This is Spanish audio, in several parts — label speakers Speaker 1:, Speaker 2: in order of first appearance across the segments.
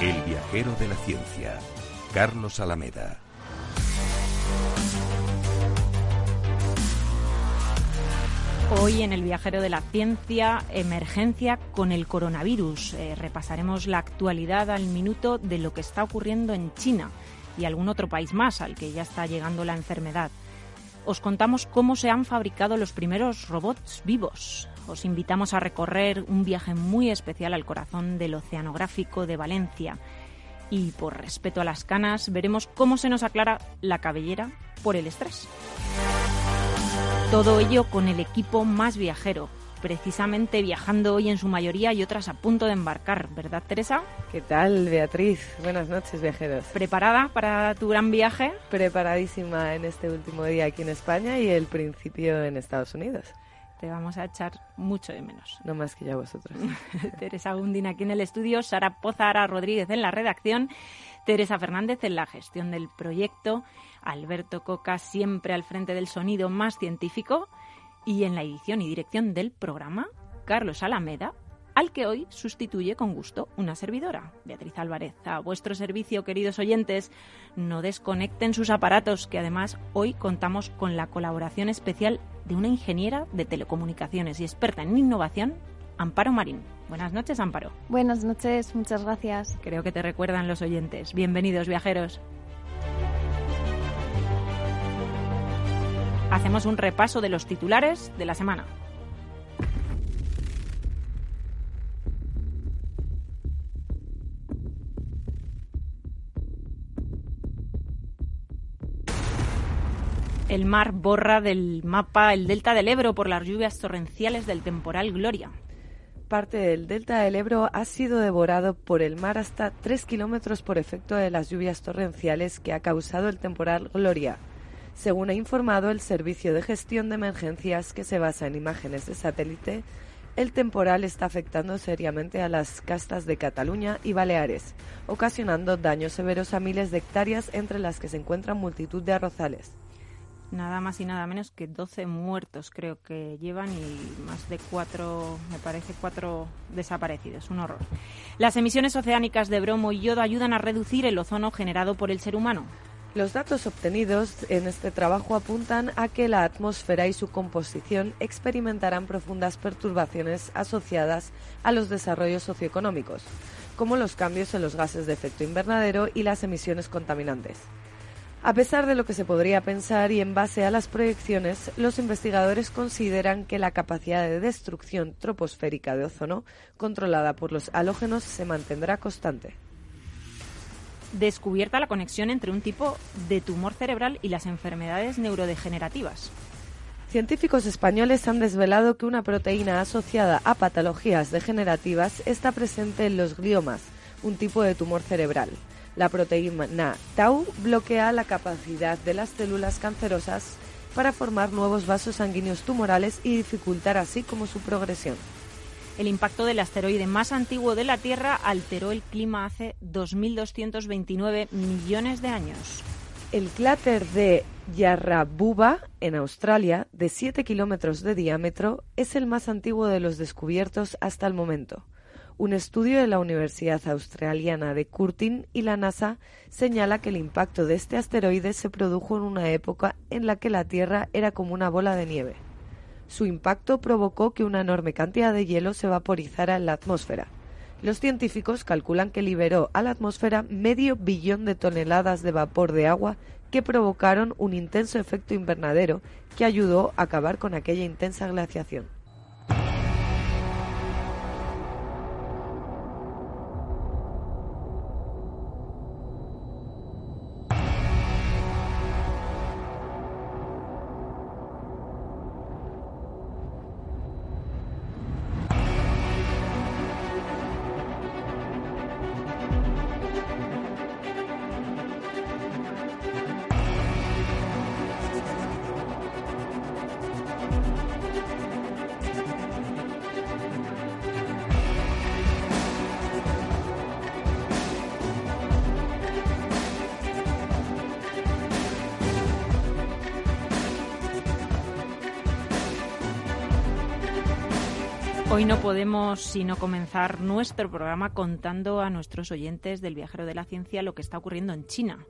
Speaker 1: El viajero de la ciencia, Carlos Alameda.
Speaker 2: Hoy en el viajero de la ciencia, emergencia con el coronavirus. Eh, repasaremos la actualidad al minuto de lo que está ocurriendo en China y algún otro país más al que ya está llegando la enfermedad. Os contamos cómo se han fabricado los primeros robots vivos os invitamos a recorrer un viaje muy especial al corazón del Oceanográfico de Valencia. Y por respeto a las canas, veremos cómo se nos aclara la cabellera por el estrés. Todo ello con el equipo más viajero, precisamente viajando hoy en su mayoría y otras a punto de embarcar, ¿verdad, Teresa?
Speaker 3: ¿Qué tal, Beatriz? Buenas noches, viajeros.
Speaker 2: ¿Preparada para tu gran viaje?
Speaker 3: Preparadísima en este último día aquí en España y el principio en Estados Unidos.
Speaker 2: Te vamos a echar mucho de menos.
Speaker 3: No más que ya vosotros.
Speaker 2: Teresa Gundín aquí en el estudio, Sara Pozara Rodríguez en la redacción, Teresa Fernández en la gestión del proyecto, Alberto Coca siempre al frente del sonido más científico y en la edición y dirección del programa, Carlos Alameda, al que hoy sustituye con gusto una servidora, Beatriz Álvarez. A vuestro servicio, queridos oyentes, no desconecten sus aparatos, que además hoy contamos con la colaboración especial de una ingeniera de telecomunicaciones y experta en innovación, Amparo Marín. Buenas noches, Amparo.
Speaker 4: Buenas noches, muchas gracias.
Speaker 2: Creo que te recuerdan los oyentes. Bienvenidos, viajeros. Hacemos un repaso de los titulares de la semana. El mar borra del mapa el delta del Ebro por las lluvias torrenciales del temporal Gloria.
Speaker 3: Parte del delta del Ebro ha sido devorado por el mar hasta 3 kilómetros por efecto de las lluvias torrenciales que ha causado el temporal Gloria, según ha informado el Servicio de Gestión de Emergencias que se basa en imágenes de satélite. El temporal está afectando seriamente a las castas de Cataluña y Baleares, ocasionando daños severos a miles de hectáreas entre las que se encuentran multitud de arrozales
Speaker 2: nada más y nada menos que 12 muertos creo que llevan y más de cuatro, me parece, cuatro desaparecidos. Un horror. Las emisiones oceánicas de bromo y yodo ayudan a reducir el ozono generado por el ser humano.
Speaker 3: Los datos obtenidos en este trabajo apuntan a que la atmósfera y su composición experimentarán profundas perturbaciones asociadas a los desarrollos socioeconómicos, como los cambios en los gases de efecto invernadero y las emisiones contaminantes. A pesar de lo que se podría pensar y en base a las proyecciones, los investigadores consideran que la capacidad de destrucción troposférica de ozono, controlada por los halógenos, se mantendrá constante.
Speaker 2: Descubierta la conexión entre un tipo de tumor cerebral y las enfermedades neurodegenerativas.
Speaker 3: Científicos españoles han desvelado que una proteína asociada a patologías degenerativas está presente en los gliomas, un tipo de tumor cerebral. La proteína tau bloquea la capacidad de las células cancerosas para formar nuevos vasos sanguíneos tumorales y dificultar así como su progresión.
Speaker 2: El impacto del asteroide más antiguo de la Tierra alteró el clima hace 2.229 millones de años.
Speaker 3: El cráter de Yarrabuba, en Australia, de 7 kilómetros de diámetro, es el más antiguo de los descubiertos hasta el momento. Un estudio de la Universidad Australiana de Curtin y la NASA señala que el impacto de este asteroide se produjo en una época en la que la Tierra era como una bola de nieve. Su impacto provocó que una enorme cantidad de hielo se vaporizara en la atmósfera. Los científicos calculan que liberó a la atmósfera medio billón de toneladas de vapor de agua que provocaron un intenso efecto invernadero que ayudó a acabar con aquella intensa glaciación.
Speaker 2: Podemos sino comenzar nuestro programa contando a nuestros oyentes del viajero de la ciencia lo que está ocurriendo en China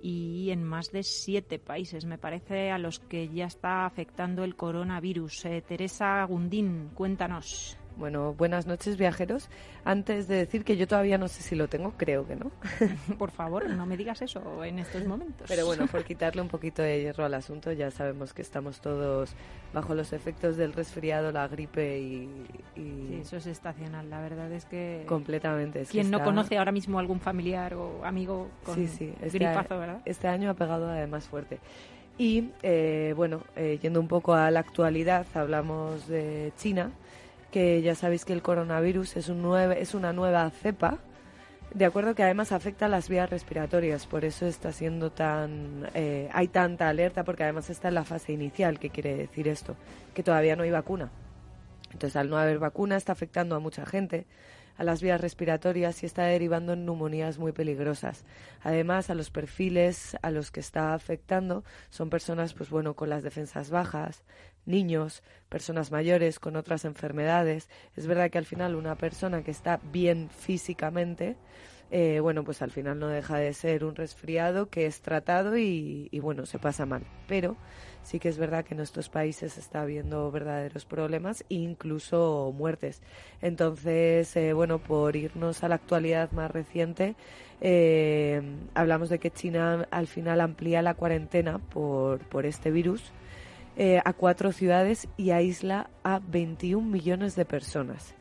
Speaker 2: y en más de siete países, me parece, a los que ya está afectando el coronavirus. Eh, Teresa Gundín, cuéntanos.
Speaker 3: Bueno, buenas noches viajeros. Antes de decir que yo todavía no sé si lo tengo, creo que no.
Speaker 2: Por favor, no me digas eso en estos momentos.
Speaker 3: Pero bueno, por quitarle un poquito de hierro al asunto, ya sabemos que estamos todos bajo los efectos del resfriado, la gripe y...
Speaker 2: Sí, eso es estacional, la verdad es que...
Speaker 3: Completamente.
Speaker 2: Quien no conoce ahora mismo algún familiar o amigo con sí, sí, este gripazo, ¿verdad?
Speaker 3: Este año ha pegado además fuerte. Y eh, bueno, eh, yendo un poco a la actualidad, hablamos de China que ya sabéis que el coronavirus es, un nueve, es una nueva cepa, de acuerdo que además afecta a las vías respiratorias, por eso está siendo tan, eh, hay tanta alerta, porque además está en la fase inicial, ¿qué quiere decir esto? Que todavía no hay vacuna. Entonces, al no haber vacuna, está afectando a mucha gente a las vías respiratorias y está derivando en neumonías muy peligrosas. Además, a los perfiles a los que está afectando son personas, pues bueno, con las defensas bajas, niños, personas mayores con otras enfermedades. Es verdad que al final una persona que está bien físicamente, eh, bueno, pues al final no deja de ser un resfriado que es tratado y, y, bueno, se pasa mal. Pero sí que es verdad que en estos países está habiendo verdaderos problemas e incluso muertes. Entonces, eh, bueno, por irnos a la actualidad más reciente, eh, hablamos de que China al final amplía la cuarentena por, por este virus eh, a cuatro ciudades y aísla a 21 millones de personas.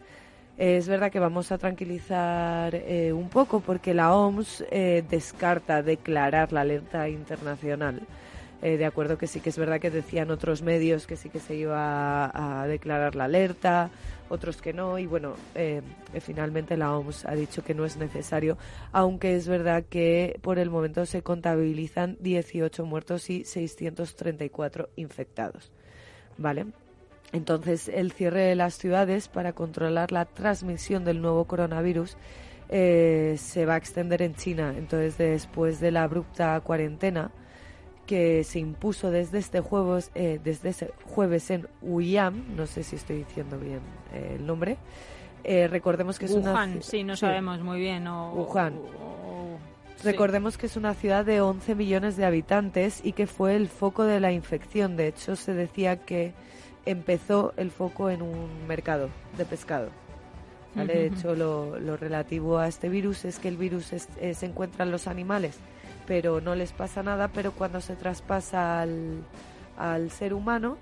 Speaker 3: es verdad que vamos a tranquilizar un poco porque la OMS descarta declarar la alerta internacional. De acuerdo que sí que es verdad que decían otros medios que sí que se iba a declarar la alerta, otros que no, y bueno, eh, finalmente la OMS ha dicho que no es necesario, aunque es verdad que por el momento se contabilizan 18 muertos y 634 infectados. ¿Vale? Entonces, el cierre de las ciudades para controlar la transmisión del nuevo coronavirus eh, se va a extender en China. Entonces, después de la abrupta cuarentena, que se impuso desde este jueves, eh, desde ese jueves en Uyam, no sé si estoy diciendo bien eh, el nombre. Eh, recordemos que es
Speaker 2: Wuhan, una sí, no sabemos muy bien. O,
Speaker 3: Wuhan. Recordemos que es una ciudad de 11 millones de habitantes y que fue el foco de la infección. De hecho, se decía que empezó el foco en un mercado de pescado. De hecho, lo, lo, relativo a este virus es que el virus se encuentra en los animales pero no les pasa nada, pero cuando se traspasa al, al ser humano,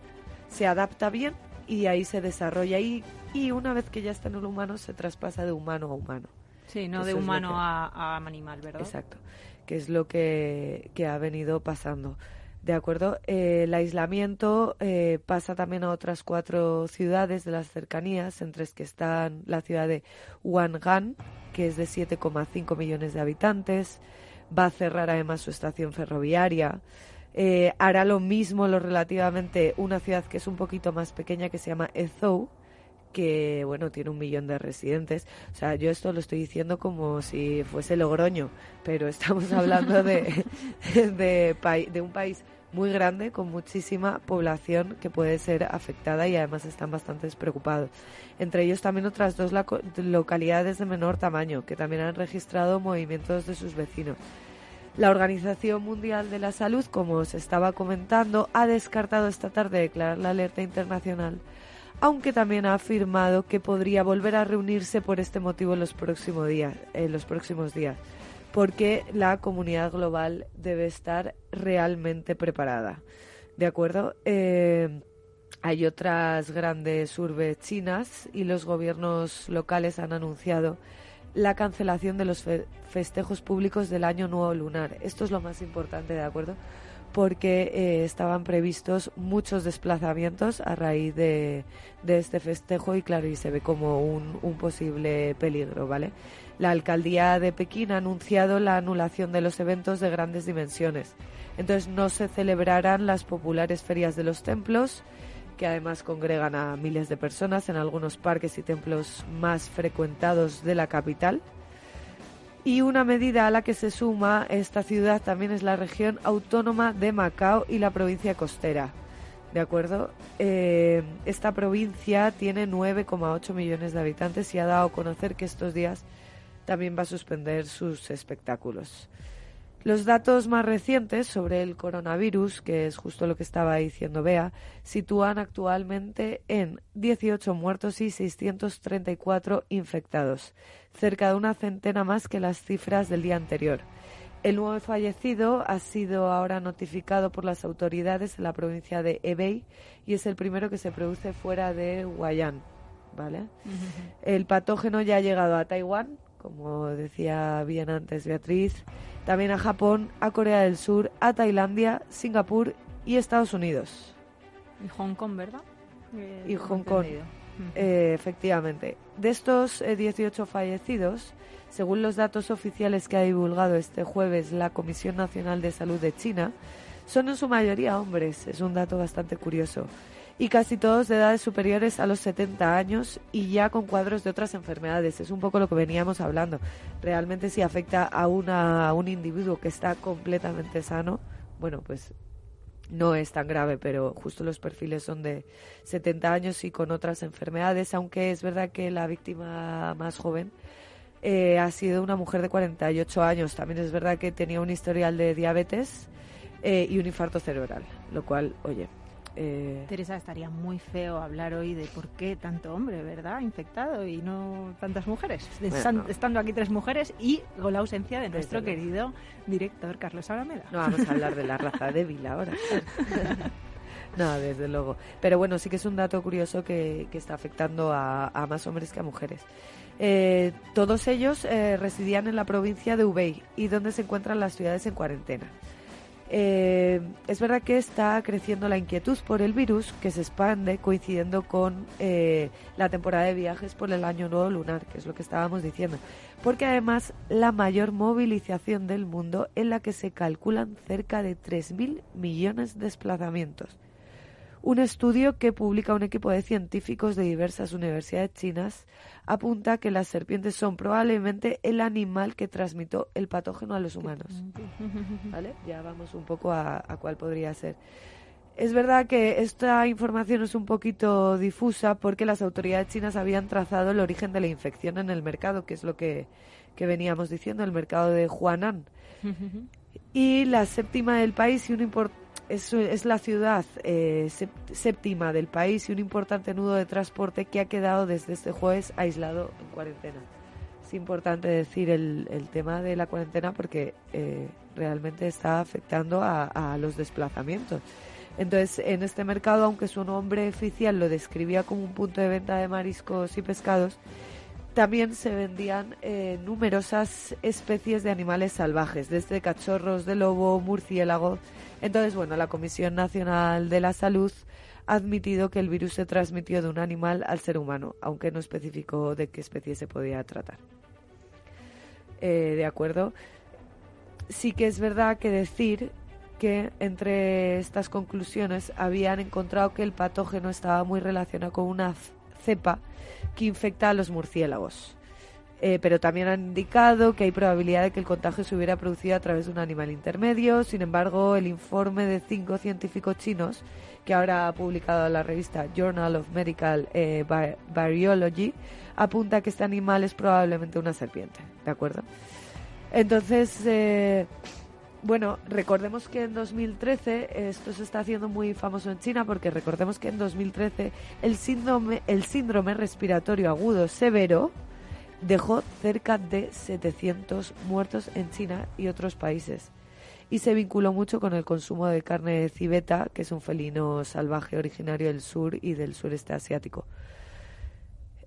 Speaker 3: se adapta bien y ahí se desarrolla y, y una vez que ya está en el humano se traspasa de humano a humano.
Speaker 2: Sí, no de humano a, animal, ¿verdad?
Speaker 3: Exacto, que es lo que, que ha venido pasando. De acuerdo, eh, el aislamiento eh, pasa también a otras cuatro ciudades de las cercanías, entre las que están la ciudad de Wangan, que es de 7,5 millones de habitantes, va a cerrar además su estación ferroviaria. Eh, hará lo mismo lo relativamente una ciudad que es un poquito más pequeña que se llama Ezhou, que bueno tiene un millón de residentes. O sea, yo esto lo estoy diciendo como si fuese Logroño, pero estamos hablando de, de, de un país muy grande con muchísima población que puede ser afectada y además están bastante preocupados. Entre ellos también otras dos localidades de menor tamaño que también han registrado movimientos de sus vecinos. La Organización Mundial de la Salud, como os estaba comentando, ha descartado esta tarde declarar la alerta internacional, aunque también ha afirmado que podría volver a reunirse por este motivo en los próximos días, en los próximos días porque la comunidad global debe estar realmente preparada. ¿De acuerdo? Eh, hay otras grandes urbes chinas y los gobiernos locales han anunciado la cancelación de los festejos públicos del Año Nuevo Lunar. Esto es lo más importante, ¿de acuerdo? Porque eh, estaban previstos muchos desplazamientos a raíz de, este festejo y claro, y se ve como un, posible peligro, ¿vale? La alcaldía de Pekín ha anunciado la anulación de los eventos de grandes dimensiones. Entonces no se celebrarán las populares ferias de los templos, que además congregan a miles de personas en algunos parques y templos más frecuentados de la capital. Y una medida a la que se suma esta ciudad también es la región autónoma de Macao y la provincia costera. ¿De acuerdo? Eh, esta provincia tiene 9,8 millones de habitantes y ha dado a conocer que estos días también va a suspender sus espectáculos. Los datos más recientes sobre el coronavirus, que es justo lo que estaba diciendo Bea, sitúan actualmente en 18 muertos y 634 infectados, cerca de una centena más que las cifras del día anterior. El nuevo fallecido ha sido ahora notificado por las autoridades en la provincia de Hebei y es el primero que se produce fuera de Guayán. ¿vale? El patógeno ya ha llegado a Taiwán, como decía bien antes Beatriz, también a Japón, a Corea del Sur, a Tailandia, Singapur y Estados Unidos.
Speaker 2: Y Hong Kong, ¿verdad?
Speaker 3: y Hong Kong, eh, efectivamente. De estos 18 eh, fallecidos, según los datos oficiales que ha divulgado este jueves la Comisión Nacional de Salud de China, son en su mayoría hombres. Es un dato bastante curioso y casi todos de edades superiores a los 70 años y ya con cuadros de otras enfermedades. Es un poco lo que veníamos hablando. Realmente si afecta a, una, a un individuo que está completamente sano, bueno, pues no es tan grave, pero justo los perfiles son de 70 años y con otras enfermedades, aunque es verdad que la víctima más joven eh, ha sido una mujer de 48 años. También es verdad que tenía un historial de diabetes eh, y un infarto cerebral, lo cual, oye,
Speaker 2: eh, Teresa, estaría muy feo hablar hoy de por qué tanto hombre, ¿verdad? Infectado y no tantas mujeres. Estando aquí tres mujeres y con la ausencia de nuestro querido director Carlos Alameda.
Speaker 3: No vamos a hablar de la raza débil ahora. no, desde luego. Pero bueno, sí que es un dato curioso que, está afectando a, más hombres que a mujeres. Eh, todos ellos eh, residían en la provincia de Ubey y donde se encuentran las ciudades en cuarentena. Eh, es verdad que está creciendo la inquietud por el virus que se expande coincidiendo con eh, la temporada de viajes por el año nuevo lunar, que es lo que estábamos diciendo. Porque además la mayor movilización del mundo en la que se calculan cerca de 3.000 millones de desplazamientos. Un estudio que publica un equipo de científicos de diversas universidades chinas apunta que las serpientes son probablemente el animal que transmitió el patógeno a los humanos. ¿Vale? Ya vamos un poco a, cuál podría ser. Es verdad que esta información es un poquito difusa porque las autoridades chinas habían trazado el origen de la infección en el mercado, que es lo que, que veníamos diciendo, el mercado de Huanan. y la séptima del país y un importante es, la ciudad eh, séptima del país y un importante nudo de transporte que ha quedado desde este jueves aislado en cuarentena. Es importante decir el, tema de la cuarentena porque eh, realmente está afectando a, los desplazamientos. Entonces, en este mercado, aunque su nombre oficial lo describía como un punto de venta de mariscos y pescados, también se vendían eh, numerosas especies de animales salvajes, desde cachorros de lobo, murciélagos, entonces, bueno, la Comisión Nacional de la Salud ha admitido que el virus se transmitió de un animal al ser humano, aunque no especificó de qué especie se podía tratar. Eh, de acuerdo. Sí que es verdad que decir que entre estas conclusiones habían encontrado que el patógeno estaba muy relacionado con una cepa que infecta a los murciélagos. Eh, pero también han indicado que hay probabilidad de que el contagio se hubiera producido a través de un animal intermedio. Sin embargo, el informe de cinco científicos chinos, que ahora ha publicado la revista Journal of Medical eh, apunta que este animal es probablemente una serpiente. ¿De acuerdo? Entonces, eh, bueno, recordemos que en 2013 esto se está haciendo muy famoso en China porque recordemos que en 2013 el síndrome, el síndrome respiratorio agudo severo dejó cerca de 700 muertos en China y otros países y se vinculó mucho con el consumo de carne de civeta, que es un felino salvaje originario del sur y del sureste asiático.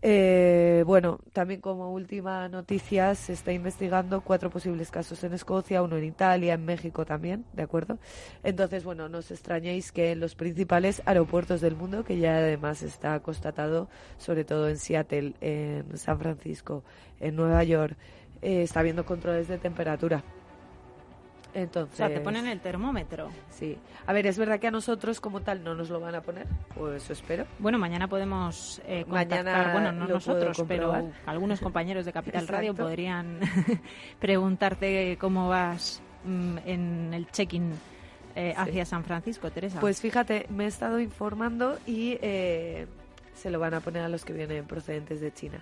Speaker 3: Eh, bueno, también como última noticia se está investigando cuatro posibles casos en Escocia, uno en Italia, en México también, ¿de acuerdo? Entonces, bueno, no os extrañéis que en los principales aeropuertos del mundo, que ya además está constatado, sobre todo en Seattle, en San Francisco, en Nueva York, eh, está habiendo controles de temperatura. Entonces,
Speaker 2: o sea, te ponen el termómetro.
Speaker 3: Sí. A ver, es verdad que a nosotros como tal no nos lo van a poner, pues eso espero.
Speaker 2: Bueno, mañana podemos eh, contactar, mañana bueno, no nosotros, pero algunos compañeros de Capital Radio podrían preguntarte cómo vas mm, en el check-in eh, hacia San Francisco, Teresa.
Speaker 3: Pues fíjate, me he estado informando y eh, se lo van a poner a los que vienen procedentes de China.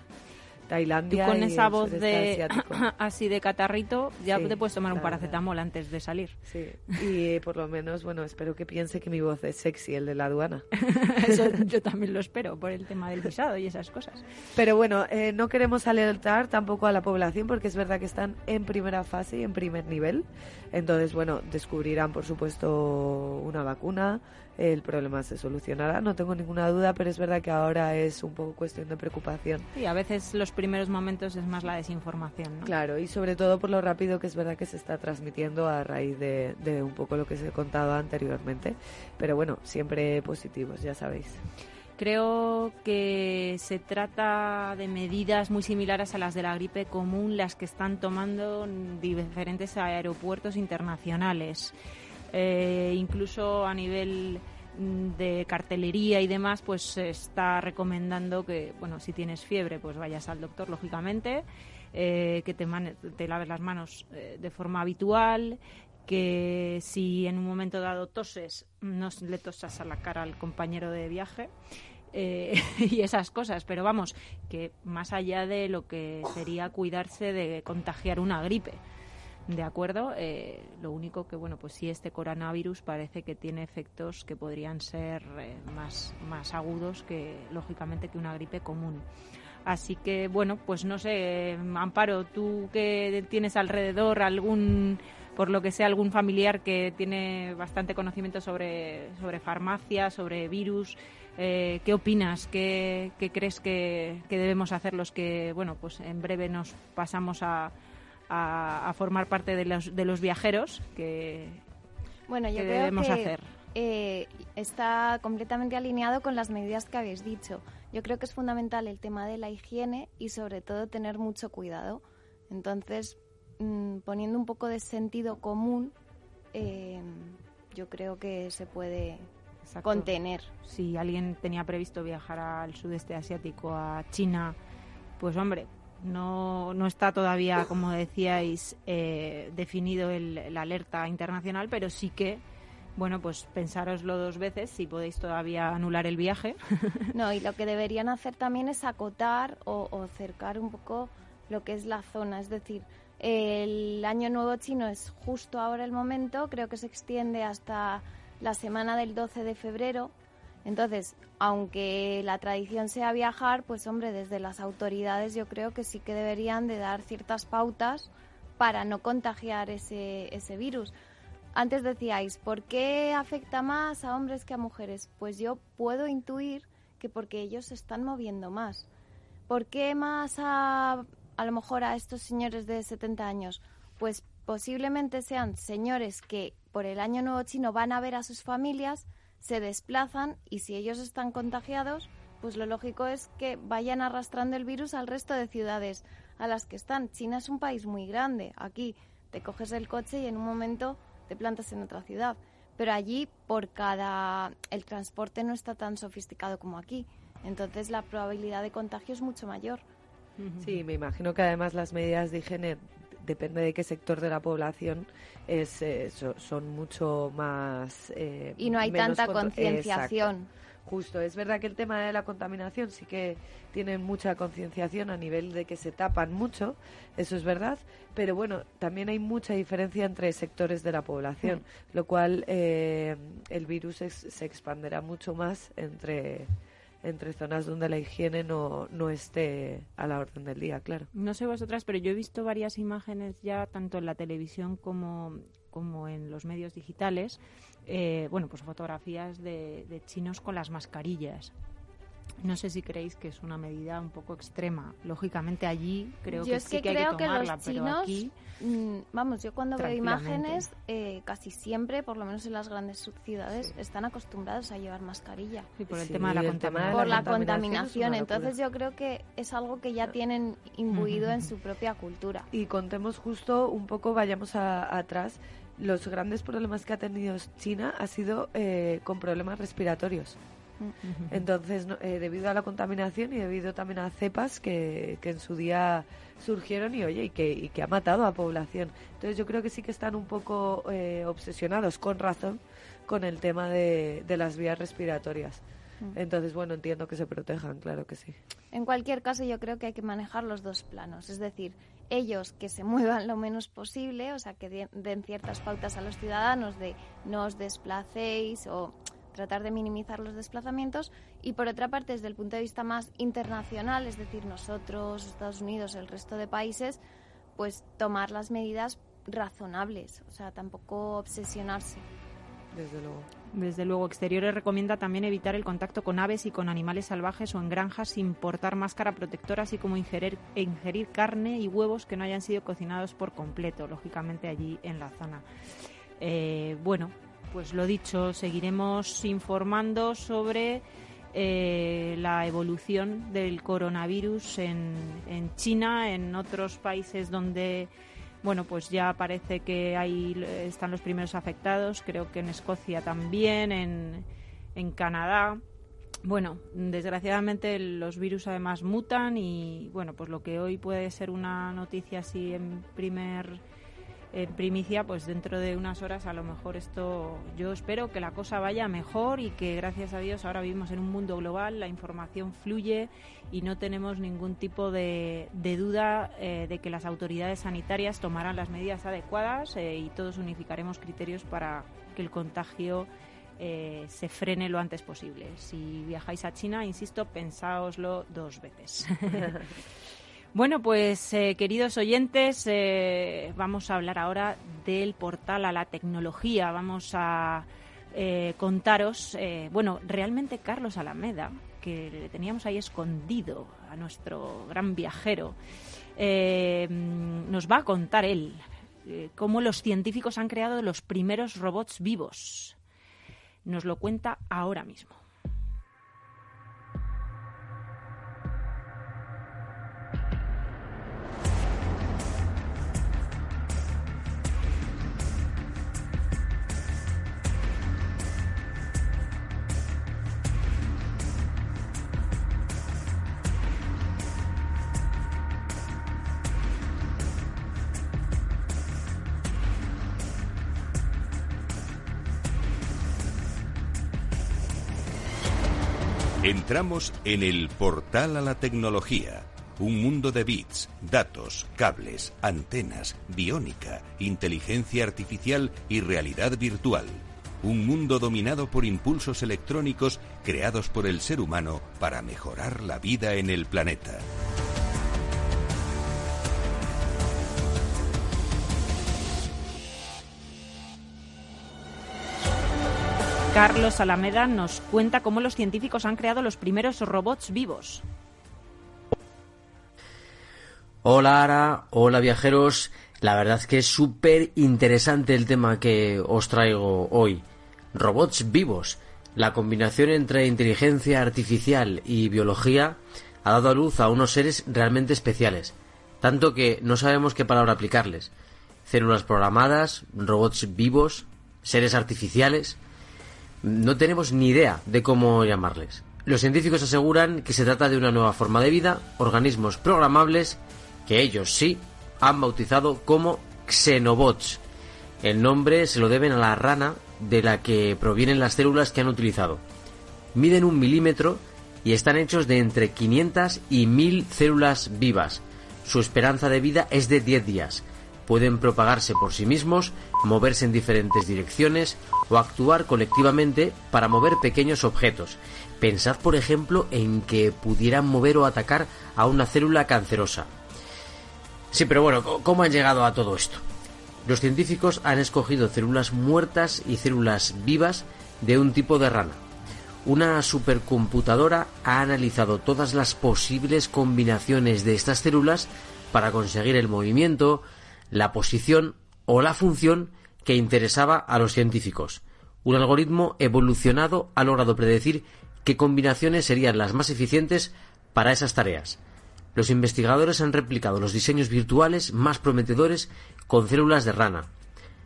Speaker 3: Tailandia.
Speaker 2: con esa voz de así de catarrito, ya te puedes tomar un paracetamol antes de salir.
Speaker 3: Sí, y por lo menos, bueno, espero que piense que mi voz es sexy, el de la aduana.
Speaker 2: Eso yo también lo espero, por el tema del visado y esas cosas.
Speaker 3: Pero bueno, eh, no queremos alertar tampoco a la población porque es verdad que están en primera fase y en primer nivel. Entonces, bueno, descubrirán, por supuesto, una vacuna, el problema se solucionará, no tengo ninguna duda, pero es verdad que ahora es un poco cuestión de preocupación.
Speaker 2: Y a veces los primeros momentos es más la desinformación. ¿no?
Speaker 3: Claro, y sobre todo por lo rápido que es verdad que se está transmitiendo a raíz de, de un poco lo que se he contado anteriormente. Pero bueno, siempre positivos, ya sabéis.
Speaker 2: Creo que se trata de medidas muy similares a las de la gripe común, las que están tomando diferentes aeropuertos internacionales. Eh, incluso a nivel mm, de cartelería y demás, pues se está recomendando que, bueno, si tienes fiebre, pues vayas al doctor, lógicamente, eh, que te, te, laves las manos eh, de forma habitual, que si en un momento dado toses, no le tosas a la cara al compañero de viaje. y esas cosas, pero vamos, que más allá de lo que sería cuidarse de contagiar una gripe, de acuerdo. Eh, lo único que, bueno, pues sí, este coronavirus parece que tiene efectos que podrían ser eh, más, más agudos que, lógicamente, que una gripe común. Así que, bueno, pues no sé, Amparo, tú que tienes alrededor algún, por lo que sea, algún familiar que tiene bastante conocimiento sobre, sobre farmacia, sobre virus, eh, ¿qué opinas? ¿Qué, qué crees que, que, debemos hacer los que, bueno, pues en breve nos pasamos a, a, formar parte de los, de los viajeros que,
Speaker 4: bueno, yo creo
Speaker 2: debemos
Speaker 4: que,
Speaker 2: hacer.
Speaker 4: Eh, está completamente alineado con las medidas que habéis dicho. Yo creo que es fundamental el tema de la higiene y sobre todo tener mucho cuidado. Entonces, mm, poniendo un poco de sentido común, eh, yo creo que se puede contener.
Speaker 2: Si alguien tenía previsto viajar al sudeste asiático, a China, pues hombre, no, no está todavía, como decíais, eh, definido el, la alerta internacional, pero sí que, bueno, pues pensároslo dos veces si podéis todavía anular el viaje.
Speaker 4: No, y lo que deberían hacer también es acotar o, o cercar un poco lo que es la zona. Es decir, el Año Nuevo Chino es justo ahora el momento, creo que se extiende hasta la semana del 12 de febrero entonces, aunque la tradición sea viajar, pues hombre, desde las autoridades yo creo que sí que deberían de dar ciertas pautas para no contagiar ese, ese virus. Antes decíais, ¿por qué afecta más a hombres que a mujeres? Pues yo puedo intuir que porque ellos se están moviendo más. ¿Por qué más a, a lo mejor a estos señores de 70 años? Pues posiblemente sean señores que por el año nuevo chino van a ver a sus familias, se desplazan y si ellos están contagiados, pues lo lógico es que vayan arrastrando el virus al resto de ciudades a las que están. China es un país muy grande. Aquí te coges el coche y en un momento te plantas en otra ciudad. Pero allí por cada el transporte no está tan sofisticado como aquí. Entonces la probabilidad de contagio es mucho mayor.
Speaker 3: Sí, me imagino que además las medidas de higiene depende de qué sector de la población, es, eh, son mucho más...
Speaker 4: Eh, y no hay tanta concienciación.
Speaker 3: Justo, es verdad que el tema de la contaminación sí que tienen mucha concienciación a nivel de que se tapan mucho, eso es verdad, pero bueno, también hay mucha diferencia entre sectores de la población, mm. lo cual eh, el virus se expanderá mucho más entre entre zonas donde la higiene no, no esté a la orden del día, claro.
Speaker 2: No sé vosotras, pero yo he visto varias imágenes ya, tanto en la televisión como, como en los medios digitales, eh, bueno, pues fotografías de, de chinos con las mascarillas. No sé si creéis que es una medida un poco extrema. Lógicamente allí creo que sí que, hay que tomarla, pero aquí
Speaker 4: mm, vamos, yo cuando veo imágenes eh, casi siempre, por lo menos en las grandes ciudades, están acostumbrados a llevar mascarilla.
Speaker 2: Sí, por el tema de la, contaminación.
Speaker 4: Por la contaminación. Entonces yo creo que es algo que ya tienen imbuido en su propia cultura.
Speaker 3: Y contemos justo un poco, vayamos atrás los grandes problemas que ha tenido China ha sido eh, con problemas respiratorios. Entonces, eh, debido a la contaminación y debido también a cepas que, que en su día surgieron y oye y que, y que ha matado a población. Entonces yo creo que sí que están un poco eh, obsesionados, con razón, con el tema de, de las vías respiratorias. Entonces, bueno, entiendo que se protejan, claro que sí.
Speaker 4: En cualquier caso, yo creo que hay que manejar los dos planos. Es decir, ellos que se muevan lo menos posible, o sea, que den ciertas pautas a los ciudadanos de no os desplacéis o tratar de minimizar los desplazamientos y por otra parte desde el punto de vista más internacional, es decir, nosotros, Estados Unidos, el resto de países, pues tomar las medidas razonables, o sea, tampoco obsesionarse.
Speaker 3: Desde luego.
Speaker 2: Desde luego, Exteriores recomienda también evitar el contacto con aves y con animales salvajes o en granjas sin portar máscara protectora, así como ingerir, ingerir carne y huevos que no hayan sido cocinados por completo, lógicamente allí en la zona. Eh, bueno, pues lo dicho, seguiremos informando sobre eh, la evolución del coronavirus en, en, China, en otros países donde, bueno, pues ya parece que ahí están los primeros afectados, creo que en Escocia también, en, en Canadá. Bueno, desgraciadamente los virus además mutan y, bueno, pues lo que hoy puede ser una noticia así en primer en primicia, pues dentro de unas horas a lo mejor esto, yo espero que la cosa vaya mejor y que gracias a Dios ahora vivimos en un mundo global, la información fluye y no tenemos ningún tipo de, duda eh, de que las autoridades sanitarias tomarán las medidas adecuadas eh, y todos unificaremos criterios para que el contagio eh, se frene lo antes posible. Si viajáis a China, insisto, pensáoslo dos veces. Bueno, pues eh, queridos oyentes, eh, vamos a hablar ahora del portal a la tecnología. Vamos a eh, contaros, bueno, realmente Carlos Alameda, que le teníamos ahí escondido a nuestro gran viajero, nos va a contar él cómo los científicos han creado los primeros robots vivos. Nos lo cuenta ahora mismo.
Speaker 1: Entramos en el portal a la tecnología. Un mundo de bits, datos, cables, antenas, biónica, inteligencia artificial y realidad virtual. Un mundo dominado por impulsos electrónicos creados por el ser humano para mejorar la vida en el planeta.
Speaker 2: Carlos Alameda nos cuenta cómo los científicos han creado los primeros robots vivos.
Speaker 5: Hola Ara, hola viajeros. La verdad que es súper interesante el tema que os traigo hoy. Robots vivos. La combinación entre inteligencia artificial y biología ha dado a luz a unos seres realmente especiales, tanto que no sabemos qué palabra aplicarles. Células programadas, robots vivos, seres artificiales. No tenemos ni idea de cómo llamarles. Los científicos aseguran que se trata de una nueva forma de vida, organismos programables, que ellos sí han bautizado como xenobots. El nombre se lo deben a la rana de la que provienen las células que han utilizado. Miden un milímetro y están hechos de entre 500 y 1000 células vivas. Su esperanza de vida es de 10 días. Pueden propagarse por sí mismos, moverse en diferentes direcciones o actuar colectivamente para mover pequeños objetos. Pensad, por ejemplo, en que pudieran mover o atacar a una célula cancerosa. Sí, pero bueno, ¿cómo han llegado a todo esto? Los científicos han escogido células muertas y células vivas de un tipo de rana. Una supercomputadora ha analizado todas las posibles combinaciones de estas células para conseguir el movimiento, la posición o la función que interesaba a los científicos. Un algoritmo evolucionado ha logrado predecir qué combinaciones serían las más eficientes para esas tareas. Los investigadores han replicado los diseños virtuales más prometedores con células de rana.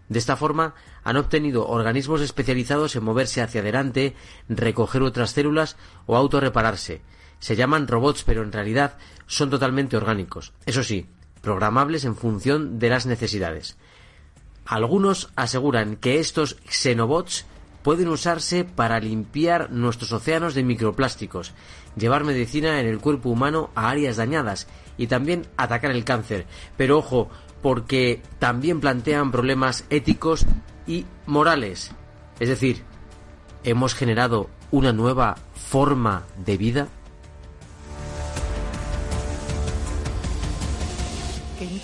Speaker 5: De esta forma han obtenido organismos especializados en moverse hacia adelante, recoger otras células o autorrepararse. Se llaman robots, pero en realidad son totalmente orgánicos. Eso sí, programables en función de las necesidades. Algunos aseguran que estos xenobots pueden usarse para limpiar nuestros océanos de microplásticos, llevar medicina en el cuerpo humano a áreas dañadas y también atacar el cáncer. Pero ojo, porque también plantean problemas éticos y morales. Es decir, ¿hemos generado una nueva forma de vida?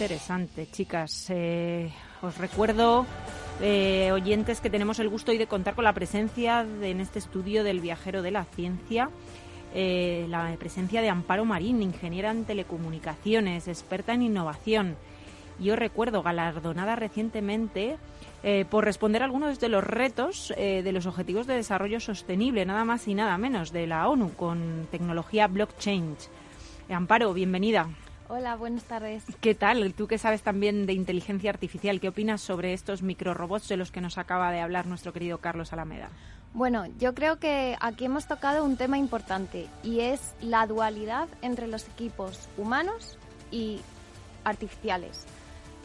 Speaker 2: Interesante, chicas. Eh, os recuerdo eh, oyentes que tenemos el gusto hoy de contar con la presencia en este estudio del viajero de la ciencia. Eh, la presencia de Amparo Marín, ingeniera en telecomunicaciones, experta en innovación. Yo recuerdo galardonada recientemente eh, por responder a algunos de los retos de los Objetivos de Desarrollo Sostenible, nada más y nada menos, de la ONU, con tecnología blockchain. Amparo, bienvenida.
Speaker 4: Hola, buenas tardes.
Speaker 2: ¿Qué tal? Tú que sabes también de inteligencia artificial, ¿qué opinas sobre estos microrobots de los que nos acaba de hablar nuestro querido Carlos Alameda?
Speaker 4: Bueno, yo creo que aquí hemos tocado un tema importante y es la dualidad entre los equipos humanos y artificiales.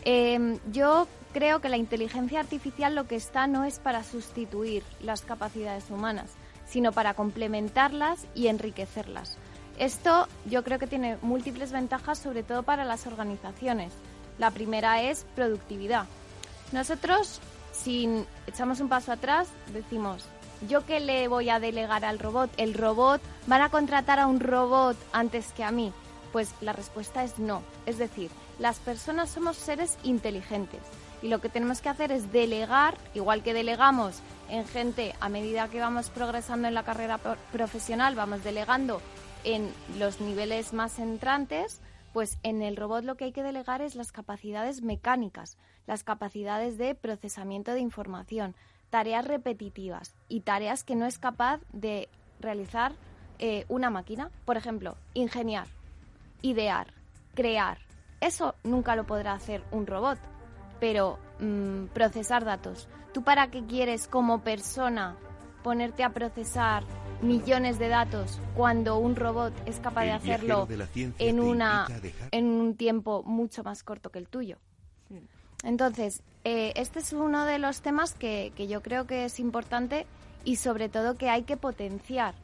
Speaker 4: Em, yo creo que la inteligencia artificial lo que está no es para sustituir las capacidades humanas, sino para complementarlas y enriquecerlas. Esto yo creo que tiene múltiples ventajas, sobre todo para las organizaciones. La primera es productividad. Nosotros, si echamos un paso atrás, decimos, ¿yo qué le voy a delegar al robot? ¿El robot van a contratar a un robot antes que a mí? Pues la respuesta es no. Es decir, las personas somos seres inteligentes y lo que tenemos que hacer es delegar, igual que delegamos en gente a medida que vamos progresando en la carrera profesional, vamos delegando en los niveles más entrantes, pues en el robot lo que hay que delegar es las capacidades mecánicas, las capacidades de procesamiento de información, tareas repetitivas y tareas que no es capaz de realizar eh, una máquina. Por ejemplo, ingeniar, idear, crear. Eso nunca lo podrá hacer un robot, pero mm, procesar datos. ¿Tú para qué quieres como persona ponerte a procesar millones de datos cuando un robot es capaz de hacerlo en, una, en un tiempo mucho más corto que el tuyo. Entonces, eh, este es uno de los temas que, yo creo que es importante y sobre todo que hay que potenciar.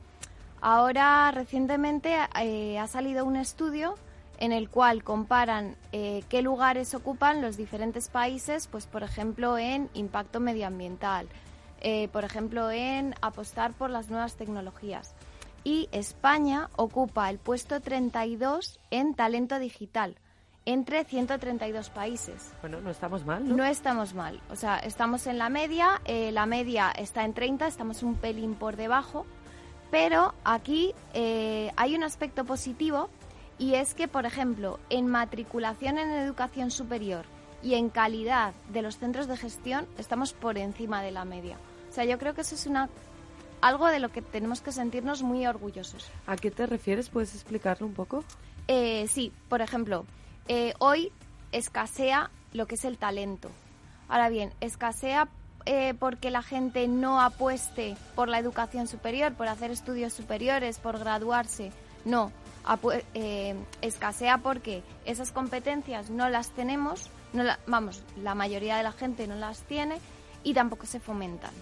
Speaker 4: Ahora, recientemente, eh, ha salido un estudio en el cual comparan eh, qué lugares ocupan los diferentes países, pues por ejemplo en impacto medioambiental, eh, por ejemplo, en apostar por las nuevas tecnologías. Y España ocupa el puesto 32 en talento digital entre 132 países.
Speaker 3: Bueno, no estamos mal, ¿no?
Speaker 4: No estamos mal. O sea, estamos en la media, eh, la media está en 30, estamos un pelín por debajo, pero aquí eh, hay un aspecto positivo y es que, por ejemplo, en matriculación en educación superior y en calidad de los centros de gestión estamos por encima de la media. O sea, yo creo que eso es una algo de lo que tenemos que sentirnos muy orgullosos.
Speaker 3: ¿A qué te refieres? ¿Puedes explicarlo un poco?
Speaker 4: Eh, sí, por ejemplo, eh, hoy escasea lo que es el talento. Ahora bien, escasea eh, porque la gente no apueste por la educación superior, por hacer estudios superiores, por graduarse. No, eh, escasea porque esas competencias no las tenemos, no vamos, la mayoría de la gente no las tiene y tampoco se fomentan.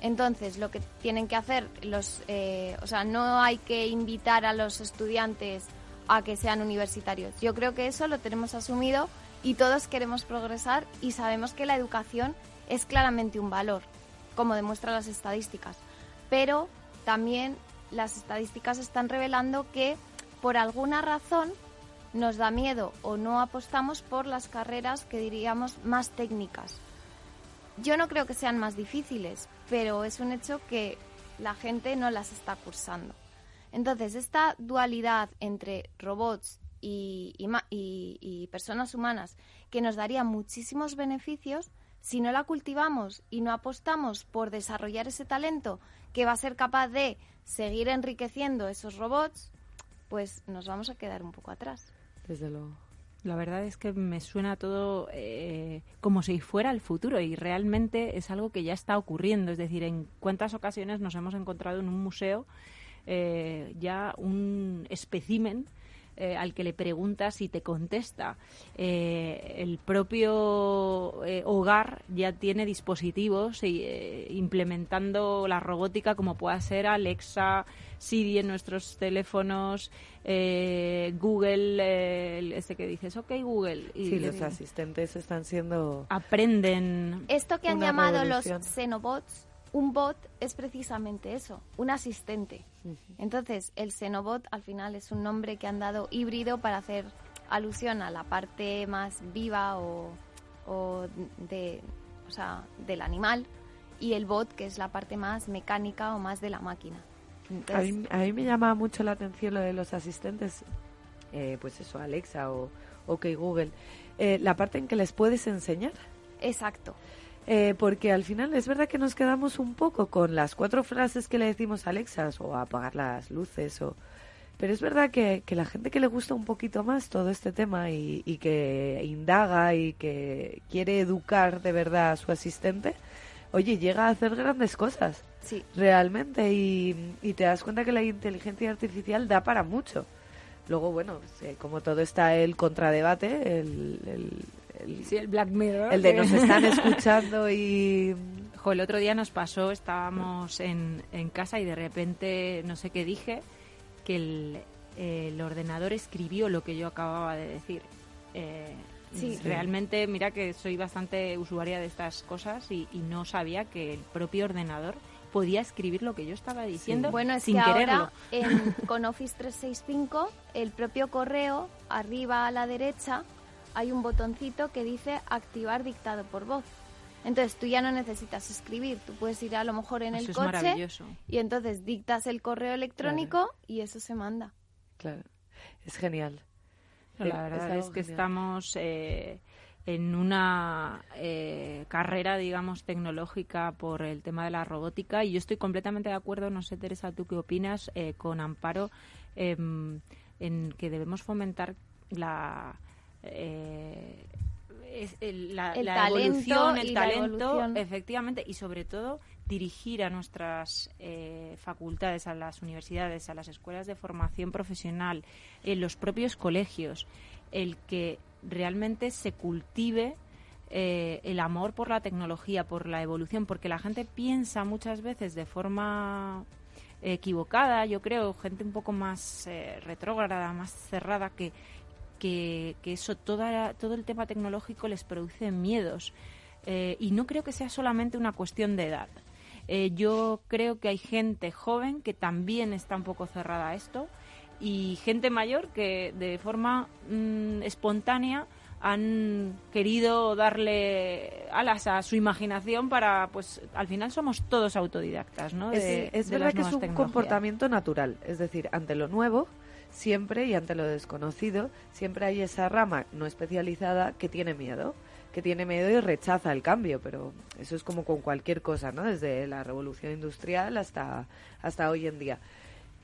Speaker 4: Entonces, lo que tienen que hacer los, eh, o sea, no hay que invitar a los estudiantes a que sean universitarios. Yo creo que eso lo tenemos asumido y todos queremos progresar y sabemos que la educación es claramente un valor, como demuestran las estadísticas. Pero también las estadísticas están revelando que por alguna razón nos da miedo o no apostamos por las carreras que diríamos más técnicas. Yo no creo que sean más difíciles, pero es un hecho que la gente no las está cursando. Entonces, esta dualidad entre robots y, y, personas humanas que nos daría muchísimos beneficios, si no la cultivamos y no apostamos por desarrollar ese talento que va a ser capaz de seguir enriqueciendo esos robots, pues nos vamos a quedar un poco atrás.
Speaker 3: Desde luego.
Speaker 2: La verdad es que me suena todo eh, como si fuera el futuro y realmente es algo que ya está ocurriendo. Es decir, en cuántas ocasiones nos hemos encontrado en un museo eh, ya un espécimen eh, al que le preguntas y te contesta. Eh, el propio eh, hogar ya tiene dispositivos implementando la robótica como pueda ser Alexa, Siri en nuestros teléfonos, Google, este que dices, ok Google.
Speaker 3: Y, sí, los asistentes están siendo...
Speaker 2: Aprenden.
Speaker 4: Esto que han llamado los Xenobots un bot es precisamente eso, un asistente. Entonces, el Xenobot al final es un nombre que han dado híbrido para hacer alusión a la parte más viva o, de, o sea, del animal y el bot que es la parte más mecánica o más de la máquina.
Speaker 3: a, mí, me llama mucho la atención lo de los asistentes, eh, pues eso, Alexa o OK Google, eh, la parte en que les puedes enseñar.
Speaker 4: Exacto.
Speaker 3: Eh, porque al final es verdad que nos quedamos un poco con las cuatro frases que le decimos a Alexa o apagar las luces o... Pero es verdad que, que, la gente que le gusta un poquito más todo este tema y, y, que indaga y que quiere educar de verdad a su asistente, oye, llega a hacer grandes cosas.
Speaker 4: Sí.
Speaker 3: Realmente. Y, y te das cuenta que la inteligencia artificial da para mucho. Luego, bueno, como todo está el contradebate, el,
Speaker 2: el, sí, el Black Mirror.
Speaker 3: El de nos están escuchando y...
Speaker 2: el otro día nos pasó, estábamos en, en casa y de repente, no sé qué dije, que el, el ordenador escribió lo que yo acababa de decir. Eh, sí, realmente, mira que soy bastante usuaria de estas cosas y, y, no sabía que el propio ordenador podía escribir lo que yo estaba diciendo
Speaker 4: bueno, es
Speaker 2: sin
Speaker 4: que
Speaker 2: quererlo.
Speaker 4: Ahora, en, con Office 365, el propio correo, arriba a la derecha, hay un botoncito que dice activar dictado por voz. Entonces tú ya no necesitas escribir, tú puedes ir a lo mejor en el coche y entonces dictas el correo electrónico y eso se manda.
Speaker 3: Claro, es genial.
Speaker 2: la eh, verdad es, que estamos eh, en una eh, carrera, digamos, tecnológica por el tema de la robótica y yo estoy completamente de acuerdo, no sé Teresa, tú qué opinas, con Amparo, em, en que debemos fomentar la eh, el, la, el evolución, el talento, efectivamente, y sobre todo dirigir a nuestras eh, facultades, a las universidades, a las escuelas de formación profesional, en los propios colegios, el que realmente se cultive eh, el amor por la tecnología, por la evolución, porque la gente piensa muchas veces de forma equivocada, yo creo, gente un poco más eh, retrógrada, más cerrada, que que, eso, toda, todo el tema tecnológico les produce miedos. Eh, y no creo que sea solamente una cuestión de edad. Eh, yo creo que hay gente joven que también está un poco cerrada a esto y gente mayor que de forma mm, espontánea han querido darle alas a su imaginación para, pues, al final somos todos autodidactas, ¿no?
Speaker 3: es, verdad que es un comportamiento natural, es decir, ante lo nuevo siempre, y ante lo desconocido, siempre hay esa rama no especializada que tiene miedo, que tiene miedo y rechaza el cambio, pero eso es como con cualquier cosa, ¿no? Desde la revolución industrial hasta, hasta hoy en día.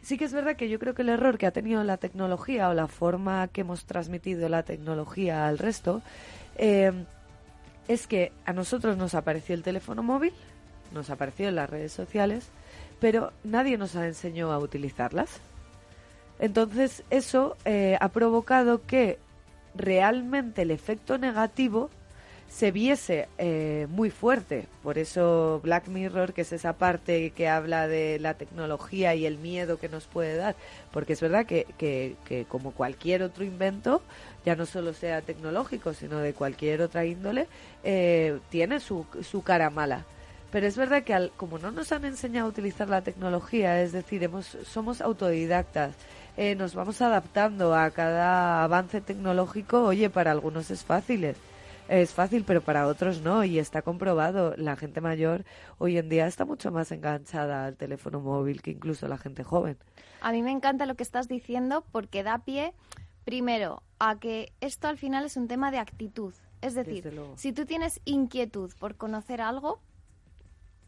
Speaker 3: Sí que es verdad que yo creo que el error que ha tenido la tecnología o la forma que hemos transmitido la tecnología al resto eh, es que a nosotros nos apareció el teléfono móvil, nos apareció en las redes sociales, pero nadie nos ha enseñado a utilizarlas. Entonces eso eh, ha provocado que realmente el efecto negativo se viese eh, muy fuerte. Por eso Black Mirror, que es esa parte que habla de la tecnología y el miedo que nos puede dar, porque es verdad que, que, que como cualquier otro invento, ya no solo sea tecnológico, sino de cualquier otra índole, eh, tiene su, su cara mala. Pero es verdad que al, como no nos han enseñado a utilizar la tecnología, es decir, hemos, somos autodidactas, eh, nos vamos adaptando a cada avance tecnológico, oye, para algunos es fácil, es fácil, pero para otros no, y está comprobado. La gente mayor hoy en día está mucho más enganchada al teléfono móvil que incluso la gente joven.
Speaker 4: A mí me encanta lo que estás diciendo porque da pie, primero, a que esto al final es un tema de actitud. Es decir, si tú tienes inquietud por conocer algo,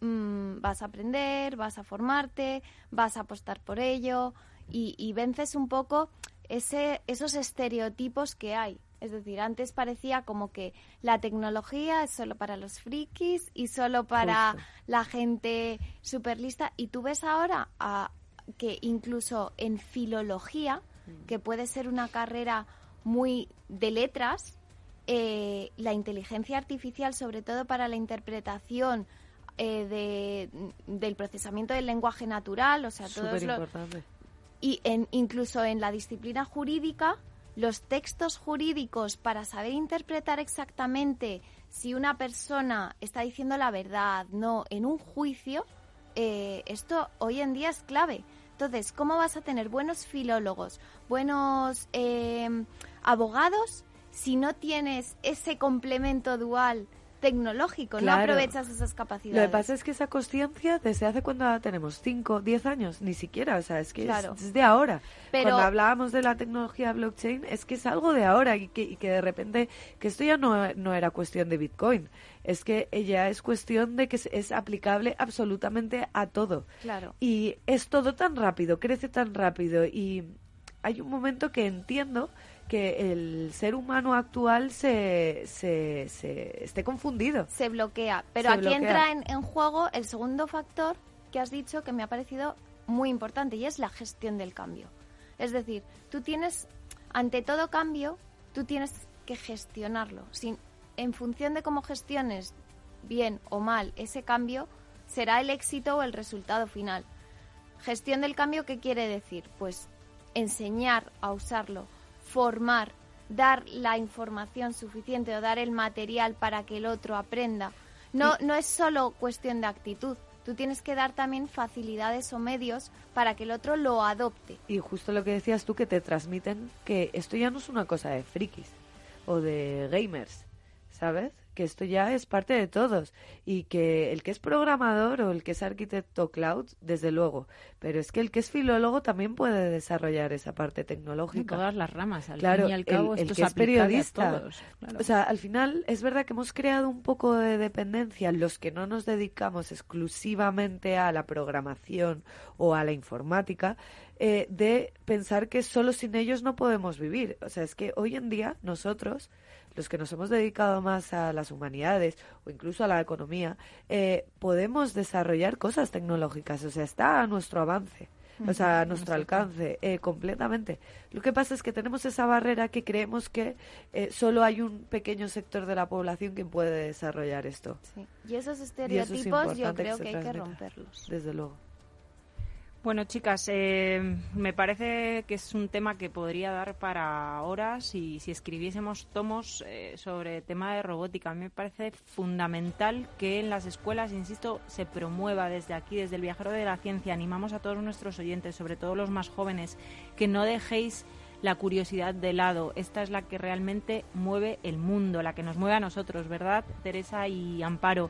Speaker 4: mmm, vas a aprender, vas a formarte, vas a apostar por ello y, y vences un poco ese, esos estereotipos que hay. Es decir, antes parecía como que la tecnología es solo para los frikis y solo para la gente super lista. Y tú ves ahora a, que incluso en filología, mm. que puede ser una carrera muy de letras, eh, la inteligencia artificial, sobre todo para la interpretación eh, de, del procesamiento del lenguaje natural, o sea, todo es lo, y en, incluso en la disciplina jurídica los textos jurídicos para saber interpretar exactamente si una persona está diciendo la verdad, no, en un juicio, eh, esto hoy en día es clave. Entonces, ¿cómo vas a tener buenos filólogos, buenos eh, abogados si no tienes ese complemento dual tecnológico, no aprovechas esas capacidades.
Speaker 3: Lo que pasa es que esa conciencia desde hace cuando tenemos 5, 10 años, ni siquiera, o sea, es que es, de ahora. Pero... Cuando hablábamos de la tecnología blockchain, es que es algo de ahora y que, y que de repente, que esto ya no, no era cuestión de Bitcoin, es que ella es cuestión de que es, es, aplicable absolutamente a todo.
Speaker 4: Claro.
Speaker 3: Y es todo tan rápido, crece tan rápido y hay un momento que entiendo que el ser humano actual se, se, se esté confundido.
Speaker 4: Se bloquea. Pero aquí entra en, en juego el segundo factor que has dicho que me ha parecido muy importante y es la gestión del cambio. Es decir, tú tienes, ante todo cambio, tú tienes que gestionarlo. Sin, en función de cómo gestiones bien o mal ese cambio, será el éxito o el resultado final. Gestión del cambio, ¿qué quiere decir? Pues enseñar a usarlo formar, dar la información suficiente o dar el material para que el otro aprenda. No, no es solo cuestión de actitud. Tú tienes que dar también facilidades o medios para que el otro lo adopte.
Speaker 3: Y justo lo que decías tú, que te transmiten que esto ya no es una cosa de frikis o de gamers, ¿sabes? Que esto ya es parte de todos y que el que es programador o el que es arquitecto cloud, desde luego, pero es que el que es filólogo también puede desarrollar esa parte tecnológica.
Speaker 2: En todas las ramas, al
Speaker 3: claro,
Speaker 2: fin y al cabo,
Speaker 3: el, que es periodista. O sea, al final es verdad que hemos creado un poco de dependencia los que no nos dedicamos exclusivamente a la programación o a la informática, eh, de pensar que solo sin ellos no podemos vivir. O sea, es que hoy en día nosotros los que nos hemos dedicado más a las humanidades o incluso a la economía, eh, podemos desarrollar cosas tecnológicas, o sea, está a nuestro avance. O sea, a nuestro alcance, eh, completamente. Lo que pasa es que tenemos esa barrera que creemos que eh, solo hay un pequeño sector de la población que puede desarrollar esto.
Speaker 4: Y esos estereotipos yo creo que hay que romperlos.
Speaker 3: Desde luego.
Speaker 2: Bueno, chicas, eh, me parece que es un tema que podría dar para horas y si escribiésemos tomos eh, sobre tema de robótica. A mí me parece fundamental que en las escuelas, insisto, se promueva desde aquí, desde el viajero de la ciencia. Animamos a todos nuestros oyentes, sobre todo los más jóvenes, que no dejéis la curiosidad de lado. Esta es la que realmente mueve el mundo, la que nos mueve a nosotros, ¿verdad, Teresa y Amparo?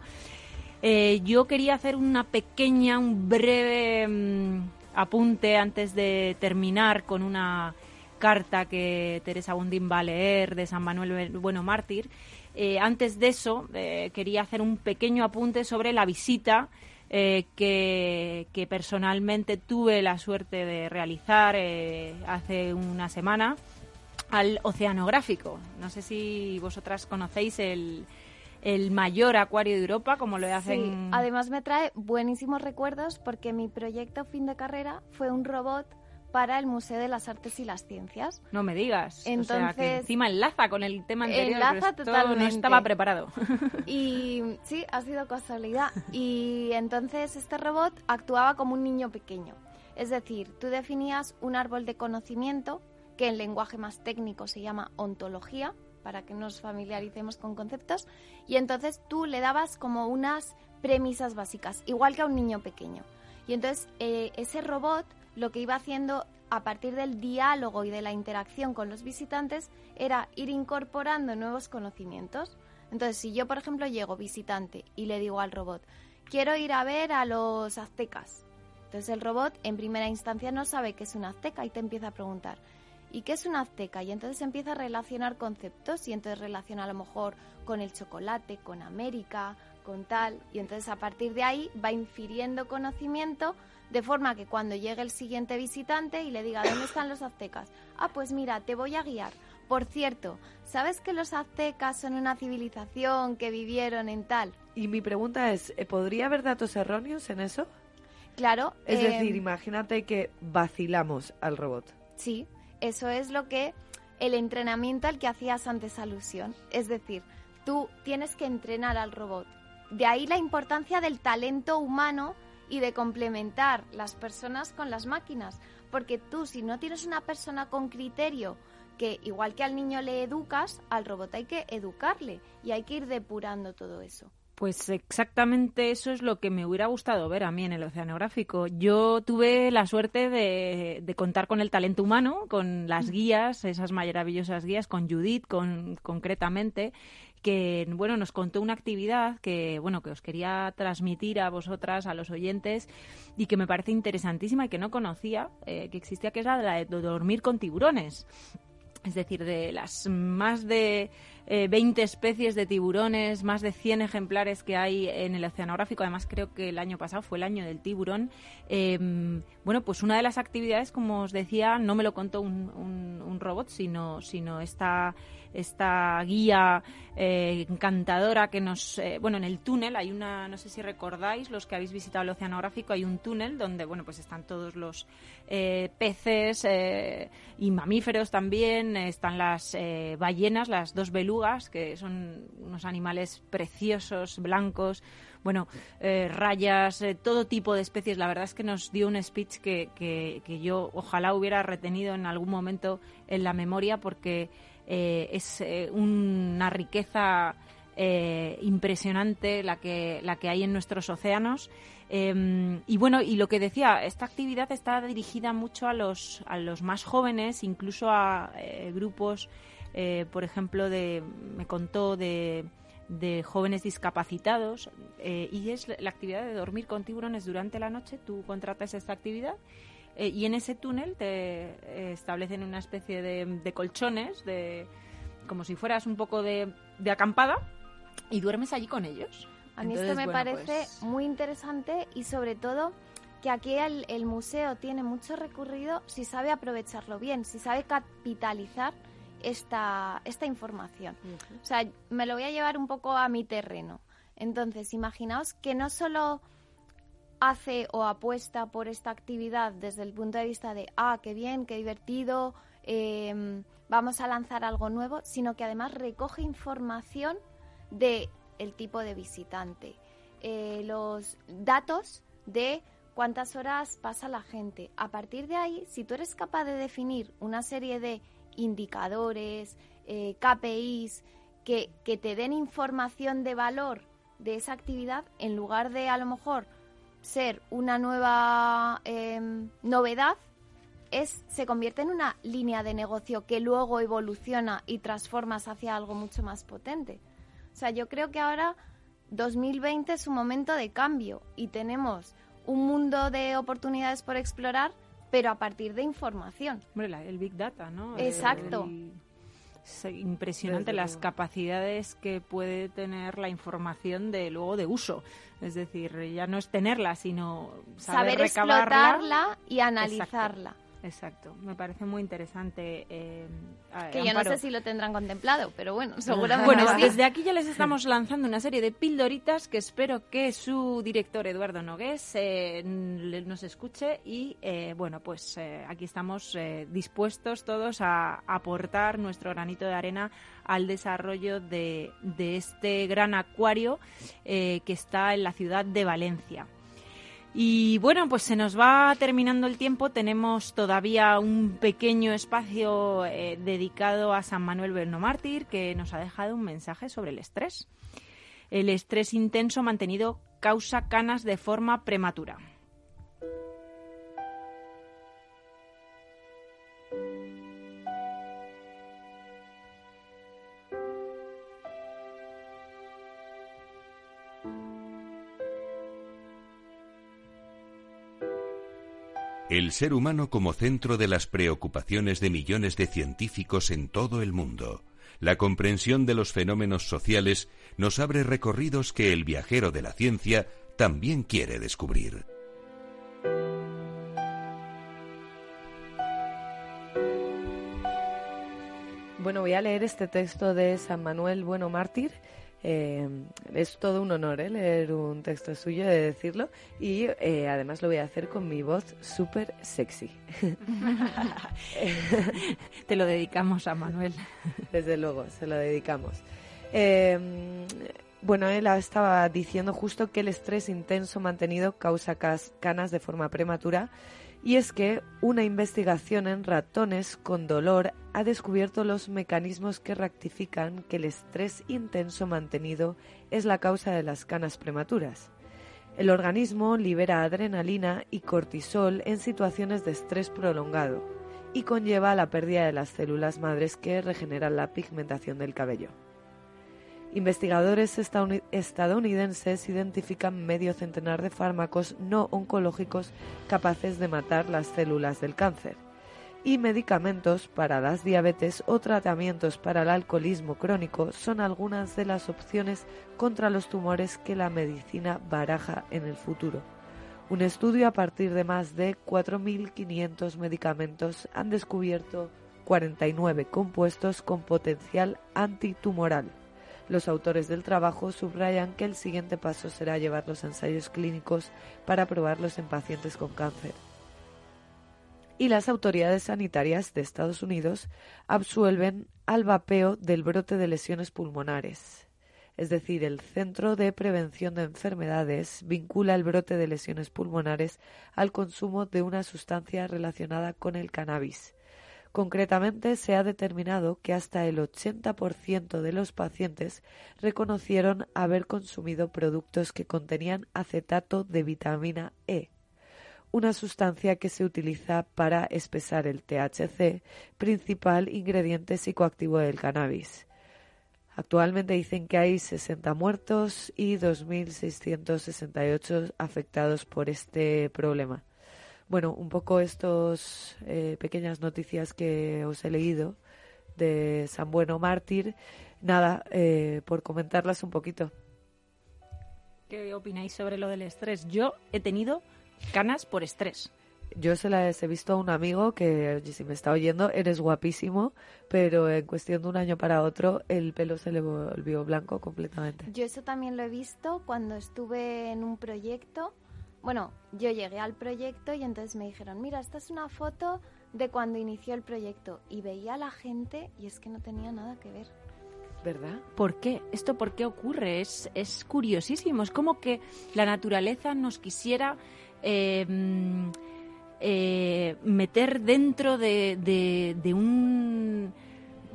Speaker 2: Eh, yo quería hacer una pequeña, un breve mm, apunte antes de terminar con una carta que Teresa Bundín va a leer de San Manuel Bueno Mártir. Eh, antes de eso, eh, quería hacer un pequeño apunte sobre la visita que, personalmente tuve la suerte de realizar hace una semana al oceanográfico. No sé si vosotras conocéis el, el mayor acuario de Europa, como lo hacen.
Speaker 4: Sí, además me trae buenísimos recuerdos porque mi proyecto fin de carrera fue un robot para el Museo de las Artes y las Ciencias.
Speaker 2: No me digas.
Speaker 4: Entonces,
Speaker 2: o sea, que encima enlaza con el tema anterior.
Speaker 4: Enlaza
Speaker 2: pero
Speaker 4: totalmente.
Speaker 2: no estaba preparado.
Speaker 4: Y sí, ha sido casualidad. Y entonces este robot actuaba como un niño pequeño. Es decir, tú definías un árbol de conocimiento que en lenguaje más técnico se llama ontología, para que nos familiaricemos con conceptos, y entonces tú le dabas como unas premisas básicas, igual que a un niño pequeño. Y entonces eh, ese robot lo que iba haciendo a partir del diálogo y de la interacción con los visitantes era ir incorporando nuevos conocimientos. Entonces, si yo, por ejemplo, llego visitante y le digo al robot, quiero ir a ver a los aztecas. Entonces el robot en primera instancia no sabe qué es un azteca y te empieza a preguntar, ¿y qué es un azteca? Y entonces empieza a relacionar conceptos y entonces relaciona a lo mejor con el chocolate, con América, con tal. Y entonces a partir de ahí va infiriendo conocimiento de forma que cuando llegue el siguiente visitante y le diga, ¿dónde están los aztecas? Ah, pues mira, te voy a guiar. Por cierto, ¿sabes que los aztecas son una civilización que vivieron en tal?
Speaker 3: Y mi pregunta es, ¿eh, ¿podría haber datos erróneos en eso?
Speaker 4: Claro.
Speaker 3: Es
Speaker 4: eh,
Speaker 3: decir, imagínate que vacilamos al robot.
Speaker 4: Sí, eso es lo que el entrenamiento al que hacías antes alusión. Es decir, tú tienes que entrenar al robot. De ahí la importancia del talento humano y de complementar las personas con las máquinas. Porque tú, si no tienes una persona con criterio, que igual que al niño le educas, al robot hay que educarle y hay que ir depurando todo eso.
Speaker 2: Pues exactamente eso es lo que me hubiera gustado ver a mí en el oceanográfico. Yo tuve la suerte de, de contar con el talento humano, con las guías, esas maravillosas guías, con Judith con, concretamente, que bueno nos contó una actividad que bueno que os quería transmitir a vosotras, a los oyentes, y que me parece interesantísima y que no conocía, eh, que existía, que es la de dormir con tiburones. Es decir, de las más de eh, 20 especies de tiburones, más de 100 ejemplares que hay en el oceanográfico, además creo que el año pasado fue el año del tiburón, eh, bueno, pues una de las actividades, como os decía, no me lo contó un, un, un robot, sino, sino esta, esta guía eh, encantadora que nos... Eh, bueno, en el túnel hay una, no sé si recordáis, los que habéis visitado el oceanográfico, hay un túnel donde, bueno, pues están todos los eh, peces y mamíferos también, están las ballenas, las dos belugas, que son unos animales preciosos, blancos, bueno, rayas, todo tipo de especies. La verdad es que nos dio un speech que, que, yo ojalá hubiera retenido en algún momento en la memoria porque eh, es una riqueza impresionante la que, la que hay en nuestros océanos. Eh, y bueno, y lo que decía, esta actividad está dirigida mucho a los, a los más jóvenes, incluso a eh, grupos, eh, por ejemplo, de, me contó de, de jóvenes discapacitados, y es la actividad de dormir con tiburones durante la noche. Tú contratas esta actividad. Y en ese túnel te establecen una especie de, de, colchones, de como si fueras un poco de, de acampada, y duermes allí con ellos.
Speaker 4: A mí
Speaker 2: Entonces,
Speaker 4: esto me
Speaker 2: bueno,
Speaker 4: parece
Speaker 2: pues-
Speaker 4: muy interesante y sobre todo que aquí el, el museo tiene mucho recorrido si sabe aprovecharlo bien, si sabe capitalizar esta, esta información. O sea, me lo voy a llevar un poco a mi terreno. Entonces, imaginaos que no solo hace o apuesta por esta actividad desde el punto de vista de, ah, qué bien, qué divertido, eh, vamos a lanzar algo nuevo, sino que además recoge información de tipo de visitante, eh, los datos de cuántas horas pasa la gente. A partir de ahí, si tú eres capaz de definir una serie de indicadores, eh, KPIs, que, que te den información de valor de esa actividad, en lugar de a lo mejor ser una nueva eh, novedad, es, se convierte en una línea de negocio que luego evoluciona y transformas hacia algo mucho más potente. O sea, yo creo que ahora 2020 es un momento de cambio y tenemos un mundo de oportunidades por explorar, pero a partir de información.
Speaker 2: Hombre, la- el Big Data, ¿no?
Speaker 4: Exacto.
Speaker 2: El- es impresionante
Speaker 3: Desde
Speaker 2: las
Speaker 3: luego.
Speaker 2: capacidades que puede tener la información de luego de uso. Es decir, ya no es tenerla, saber,
Speaker 4: Saber explotarla y analizarla.
Speaker 2: Exacto, me parece muy interesante. Eh,
Speaker 4: que yo no sé si lo tendrán contemplado, pero bueno, seguramente.
Speaker 2: Bueno, desde aquí ya les estamos lanzando una serie de pildoritas que espero que su director Eduardo Nogués eh, nos escuche y eh, bueno, pues eh, aquí estamos dispuestos todos a aportar nuestro granito de arena al desarrollo de, de este gran acuario que está en la ciudad de Valencia. Y bueno, pues se nos va terminando el tiempo. Tenemos todavía un pequeño espacio eh, dedicado a San Manuel Berno Mártir que nos ha dejado un mensaje sobre el estrés. El estrés intenso mantenido causa canas de forma prematura.
Speaker 1: El ser humano como centro de las preocupaciones de millones de científicos en todo el mundo. La comprensión de los fenómenos sociales nos abre recorridos que el viajero de la ciencia también quiere descubrir.
Speaker 3: Bueno, voy a leer este texto de San Manuel Bueno Mártir eh, es todo un honor ¿eh? leer un texto suyo, de decirlo, y eh, además lo voy a hacer con mi voz súper sexy.
Speaker 2: Te lo dedicamos a Manuel.
Speaker 3: Desde luego, se lo dedicamos. Em, bueno, él estaba diciendo justo que el estrés intenso mantenido causa canas de forma prematura y es que una investigación en ratones con dolor ha descubierto los mecanismos que rectifican que el estrés intenso mantenido es la causa de las canas prematuras. El organismo libera adrenalina y cortisol en situaciones de estrés prolongado y conlleva la pérdida de las células madres que regeneran la pigmentación del cabello. Investigadores estadounidenses identifican medio centenar de fármacos no oncológicos capaces de matar las células del cáncer y medicamentos para las diabetes o tratamientos para el alcoholismo crónico son algunas de las opciones contra los tumores que la medicina baraja en el futuro. Un estudio a partir de más de 4.500 medicamentos han descubierto 49 compuestos con potencial antitumoral. Los autores del trabajo subrayan que el siguiente paso será llevar los ensayos clínicos para probarlos en pacientes con cáncer. Y las autoridades sanitarias de Estados Unidos absuelven al vapeo del brote de lesiones pulmonares. Es decir, el Centro de Prevención de Enfermedades vincula el brote de lesiones pulmonares al consumo de una sustancia relacionada con el cannabis. Concretamente, se ha determinado que hasta el 80% de los pacientes reconocieron haber consumido productos que contenían acetato de vitamina E, una sustancia que se utiliza para espesar el THC, principal ingrediente psicoactivo del cannabis. Actualmente dicen que hay 60 muertos y 2.668 afectados por este problema bueno, un poco estas eh, pequeñas noticias que os he leído de San Bueno Mártir. Nada, eh, por comentarlas un poquito.
Speaker 2: ¿Qué opináis sobre lo del estrés? Yo he tenido canas por estrés.
Speaker 3: Yo se las he visto a un amigo que, si me está oyendo, eres guapísimo, pero en cuestión de un año para otro el pelo se le volvió blanco completamente.
Speaker 4: Yo eso también lo he visto cuando estuve en un proyecto bueno, yo llegué al proyecto y entonces me dijeron, mira, esta es una foto de cuando inició el proyecto. Y veía a la gente y es que no tenía nada que ver.
Speaker 3: ¿Verdad?
Speaker 2: ¿Por qué? ¿Esto por qué ocurre? Es, es curiosísimo. Es como que la naturaleza nos quisiera em, eh, meter dentro de, de, un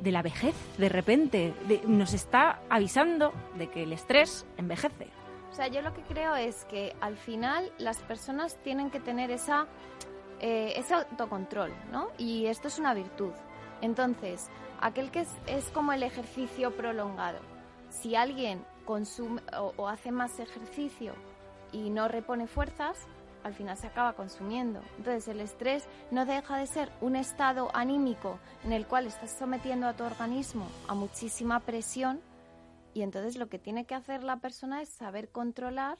Speaker 2: de la vejez de repente. nos está avisando de que el estrés envejece.
Speaker 4: O sea, yo lo que creo es que al final las personas tienen que tener esa, eh, ese autocontrol, ¿no? Y esto es una virtud. Entonces, aquel que es, como el ejercicio prolongado, si alguien consume o, hace más ejercicio y no repone fuerzas, al final se acaba consumiendo. Entonces el estrés no deja de ser un estado anímico en el cual estás sometiendo a tu organismo a muchísima presión y entonces lo que tiene que hacer la persona es saber controlar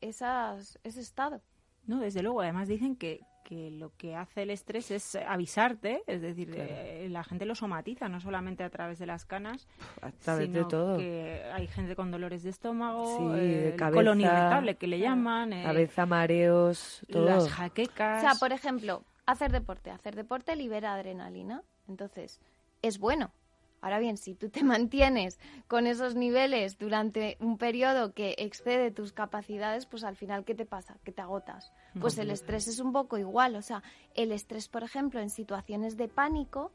Speaker 4: esas, ese estado.
Speaker 2: No, desde luego. Además dicen que, que lo que hace el estrés es avisarte, es decir, eh, la gente lo somatiza, no solamente a través de las canas,
Speaker 3: a través de todo.
Speaker 2: que hay gente con dolores de estómago, eh, colon irritable que le llaman,
Speaker 3: eh, cabeza, mareos, todo.
Speaker 2: las jaquecas.
Speaker 4: O sea, por ejemplo, hacer deporte, hacer deporte libera adrenalina, entonces es bueno Ahora bien, si tú te mantienes con esos niveles durante un periodo que excede tus capacidades, pues al final, ¿qué te pasa? Que te agotas. Pues el estrés es un poco igual. O sea, el estrés, por ejemplo, en situaciones de pánico,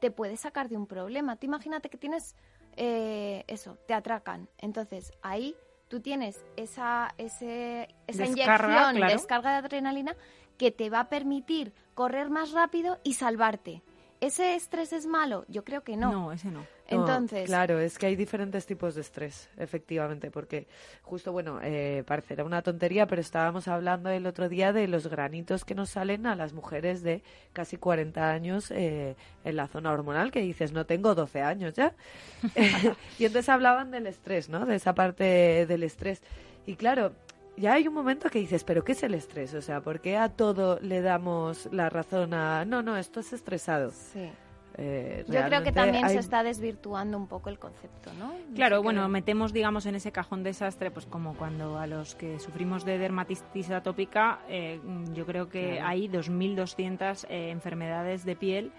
Speaker 4: te puede sacar de un problema. Tú imagínate que tienes eh, eso, te atracan. Entonces, ahí tú tienes esa, esa inyección, descarga de adrenalina que te va a permitir correr más rápido y salvarte. ¿Ese estrés es malo? Yo creo que no.
Speaker 2: No, ese no.
Speaker 4: Entonces.
Speaker 3: claro, es que hay diferentes tipos de estrés, efectivamente, porque justo, bueno, eh, parecerá una tontería, pero estábamos hablando el otro día de los granitos que nos salen a las mujeres de casi 40 años eh, en la zona hormonal, que dices, no tengo 12 años ya. y entonces hablaban del estrés, ¿no? De esa parte del estrés. Y claro, ya hay un momento que dices, pero ¿qué es el estrés? O sea, ¿por qué a todo le damos la razón a, no, no, esto es estresado?
Speaker 4: Sí. Eh, Yo creo que también
Speaker 3: se
Speaker 4: está desvirtuando un poco el concepto, ¿no?
Speaker 2: claro, bueno, metemos, digamos, en ese cajón desastre, pues como cuando a los que sufrimos de dermatitis atópica, eh, yo creo que hay 2.200 eh, enfermedades de piel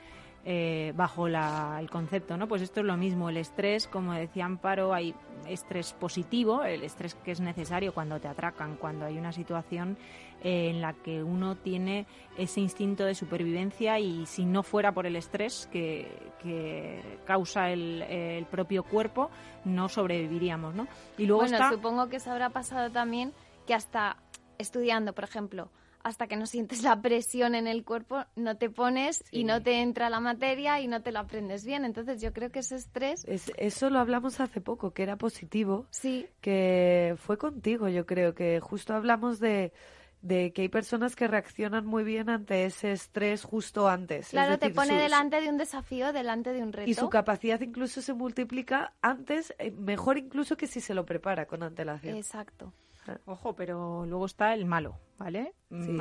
Speaker 2: eh, bajo el concepto, ¿no? Pues esto es lo mismo, el estrés, como decía Amparo, hay estrés positivo, el estrés que es necesario cuando te atracan, cuando hay una situación eh, en la que uno tiene ese instinto de supervivencia y si no fuera por el estrés que, causa el, propio cuerpo, no sobreviviríamos, ¿no?
Speaker 4: Y luego bueno, supongo que se habrá pasado también que hasta estudiando, por ejemplo, hasta que no sientes la presión en el cuerpo, no te pones y no te entra la materia y no te lo aprendes bien. Entonces yo creo que ese estrés...
Speaker 3: eso lo hablamos hace poco, que era positivo.
Speaker 4: Sí.
Speaker 3: Que fue contigo, yo creo que justo hablamos de de que hay personas que reaccionan muy bien ante ese estrés justo antes.
Speaker 4: Claro, te pone delante de un desafío, delante de un reto.
Speaker 3: Y su capacidad incluso se multiplica antes, eh, mejor incluso que si se lo prepara con antelación.
Speaker 4: Exacto.
Speaker 2: Ojo, pero luego está el malo, ¿vale?
Speaker 4: Mm,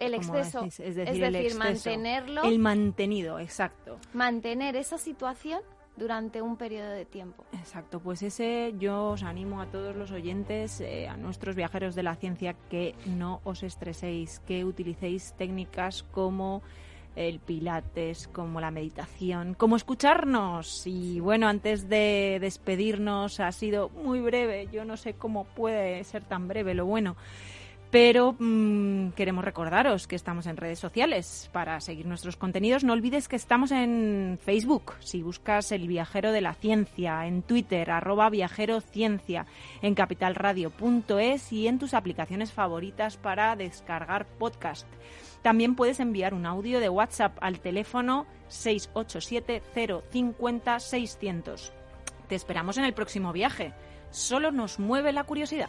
Speaker 4: el exceso. es decir, el mantenerlo.
Speaker 2: El mantenido, exacto.
Speaker 4: Mantener esa situación durante un periodo de tiempo.
Speaker 2: Exacto, pues ese yo os animo a todos los oyentes, eh, a nuestros viajeros de la ciencia, que no os estreséis, que utilicéis técnicas como el pilates, como la meditación, como escucharnos. Y bueno, antes de despedirnos, ha sido muy breve, yo no sé cómo puede ser tan breve, lo bueno. Pero mm, queremos recordaros que estamos en redes sociales para seguir nuestros contenidos. No olvides que estamos en Facebook, si buscas el viajero de la ciencia, en Twitter, arroba viajerociencia, en capitalradio.es y en tus aplicaciones favoritas para descargar podcast. También puedes enviar un audio de WhatsApp al teléfono 687 050 600. Te esperamos en el próximo viaje. Solo nos mueve la curiosidad.